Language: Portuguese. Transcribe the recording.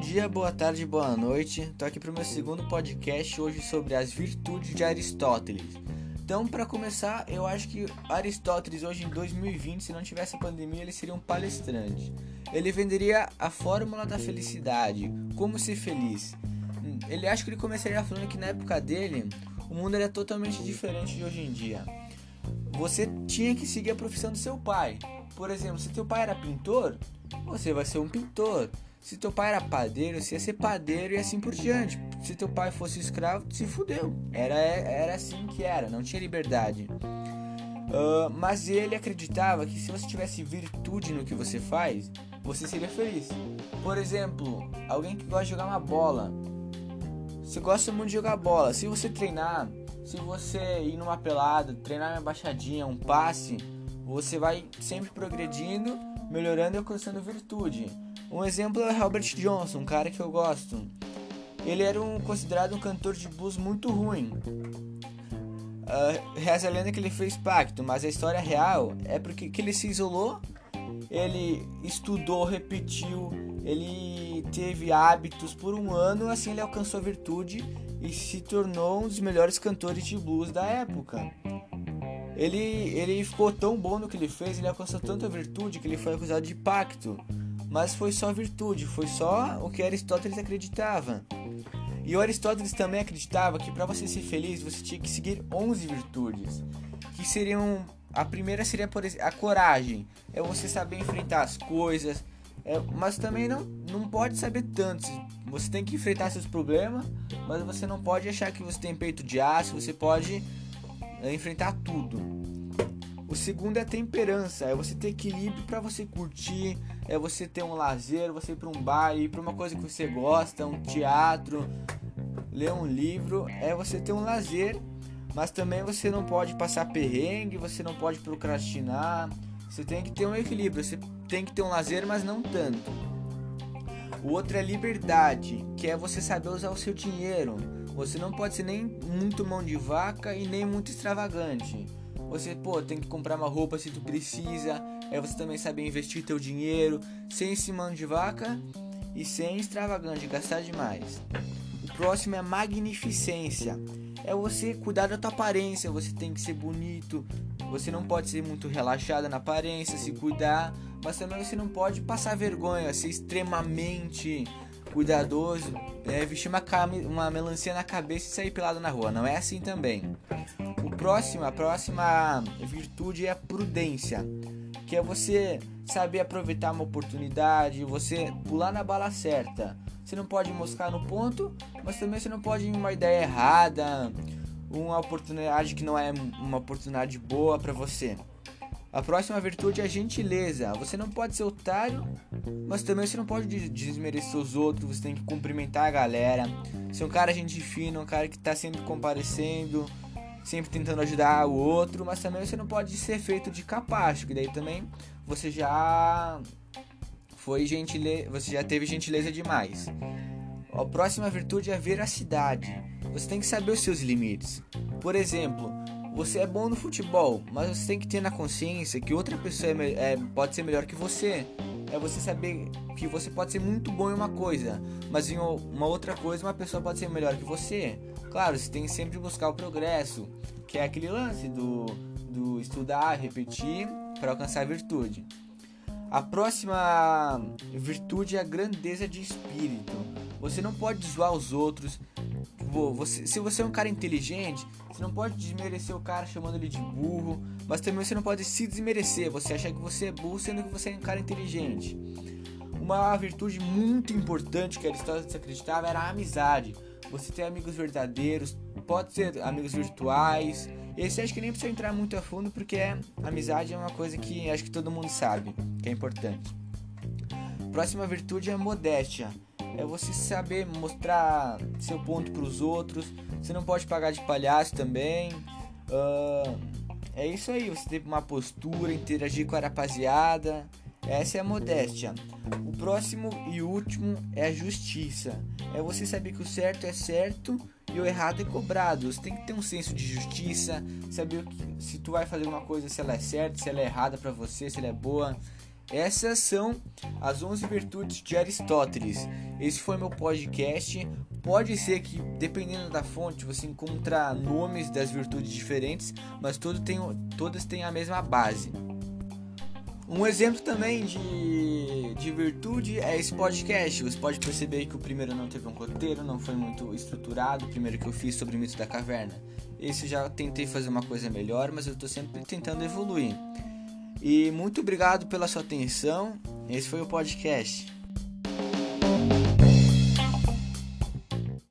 dia, boa tarde, boa noite. Tô aqui pro meu segundo podcast hoje sobre as virtudes de Aristóteles. Então, para começar, eu acho que Aristóteles hoje em 2020, se não tivesse a pandemia, ele seria um palestrante. Ele venderia a fórmula da felicidade, como ser feliz. Ele acha que ele começaria falando que na época dele, o mundo era totalmente diferente de hoje em dia. Você tinha que seguir a profissão do seu pai. Por exemplo, se teu pai era pintor, você vai ser um pintor. Se teu pai era padeiro, você ia ser padeiro e assim por diante. Se teu pai fosse escravo, se fudeu. Era, era assim que era, não tinha liberdade. Uh, mas ele acreditava que se você tivesse virtude no que você faz, você seria feliz. Por exemplo, alguém que gosta de jogar uma bola. Você gosta muito de jogar bola. Se você treinar, se você ir numa pelada, treinar uma baixadinha, um passe, você vai sempre progredindo, melhorando e alcançando virtude. Um exemplo é Robert Johnson, um cara que eu gosto. Ele era um, considerado um cantor de blues muito ruim. Uh, reza a lenda que ele fez pacto, mas a história real é porque que ele se isolou, ele estudou, repetiu, ele teve hábitos por um ano, assim ele alcançou a virtude e se tornou um dos melhores cantores de blues da época. Ele, ele ficou tão bom no que ele fez, ele alcançou tanta virtude que ele foi acusado de pacto mas foi só virtude, foi só o que Aristóteles acreditava. E o Aristóteles também acreditava que para você ser feliz você tinha que seguir 11 virtudes, que seriam a primeira seria por exemplo, a coragem, é você saber enfrentar as coisas, é, mas também não, não pode saber tanto. Você tem que enfrentar seus problemas, mas você não pode achar que você tem peito de aço, você pode é, enfrentar tudo. O segundo é a temperança, é você ter equilíbrio para você curtir, é você ter um lazer, você ir para um bar, ir para uma coisa que você gosta, um teatro, ler um livro, é você ter um lazer, mas também você não pode passar perrengue, você não pode procrastinar, você tem que ter um equilíbrio, você tem que ter um lazer, mas não tanto. O outro é liberdade, que é você saber usar o seu dinheiro. Você não pode ser nem muito mão de vaca e nem muito extravagante. Você, pô, tem que comprar uma roupa se tu precisa. É você também saber investir teu dinheiro sem esse mano de vaca e sem extravagante, gastar demais. O próximo é magnificência. É você cuidar da tua aparência, você tem que ser bonito, você não pode ser muito relaxada na aparência, se cuidar, mas também você não pode passar vergonha, ser extremamente cuidadoso, é, vestir uma, uma melancia na cabeça e sair pelado na rua. Não é assim também. O próximo, a próxima virtude é a prudência, que é você saber aproveitar uma oportunidade, você pular na bala certa. Você não pode moscar no ponto, mas também você não pode ir uma ideia errada, uma oportunidade que não é uma oportunidade boa para você. A próxima virtude é a gentileza. Você não pode ser otário, mas também você não pode desmerecer os outros. Você tem que cumprimentar a galera. Ser um cara gente fina, um cara que está sempre comparecendo, sempre tentando ajudar o outro. Mas também você não pode ser feito de capacho, que daí também você já foi gentileza, você já teve gentileza demais. A próxima virtude é a veracidade. Você tem que saber os seus limites. Por exemplo, você é bom no futebol, mas você tem que ter na consciência que outra pessoa é, é, pode ser melhor que você. É você saber que você pode ser muito bom em uma coisa, mas em uma outra coisa uma pessoa pode ser melhor que você. Claro, você tem sempre buscar o progresso, que é aquele lance do, do estudar, repetir para alcançar a virtude. A próxima virtude é a grandeza de espírito. Você não pode zoar os outros, você, se você é um cara inteligente, você não pode desmerecer o cara chamando ele de burro, mas também você não pode se desmerecer, você achar que você é burro sendo que você é um cara inteligente. Uma virtude muito importante que Aristóteles acreditava era a amizade. Você tem amigos verdadeiros, pode ser amigos virtuais. Esse acho que nem precisa entrar muito a fundo porque é, amizade é uma coisa que acho que todo mundo sabe que é importante. Próxima virtude é modéstia é você saber mostrar seu ponto para os outros. Você não pode pagar de palhaço também. Uh, é isso aí, você ter uma postura, interagir com a rapaziada. Essa é a modéstia. O próximo e último é a justiça. É você saber que o certo é certo e o errado é cobrado. Você tem que ter um senso de justiça, saber se tu vai fazer uma coisa, se ela é certa, se ela é errada para você, se ela é boa. Essas são as 11 virtudes de Aristóteles. Esse foi meu podcast. Pode ser que, dependendo da fonte, você encontra nomes das virtudes diferentes, mas tem, todas têm a mesma base. Um exemplo também de, de virtude é esse podcast. Você pode perceber que o primeiro não teve um roteiro, não foi muito estruturado. O primeiro que eu fiz sobre o mito da caverna. Esse já tentei fazer uma coisa melhor, mas eu estou sempre tentando evoluir. E muito obrigado pela sua atenção. Esse foi o podcast.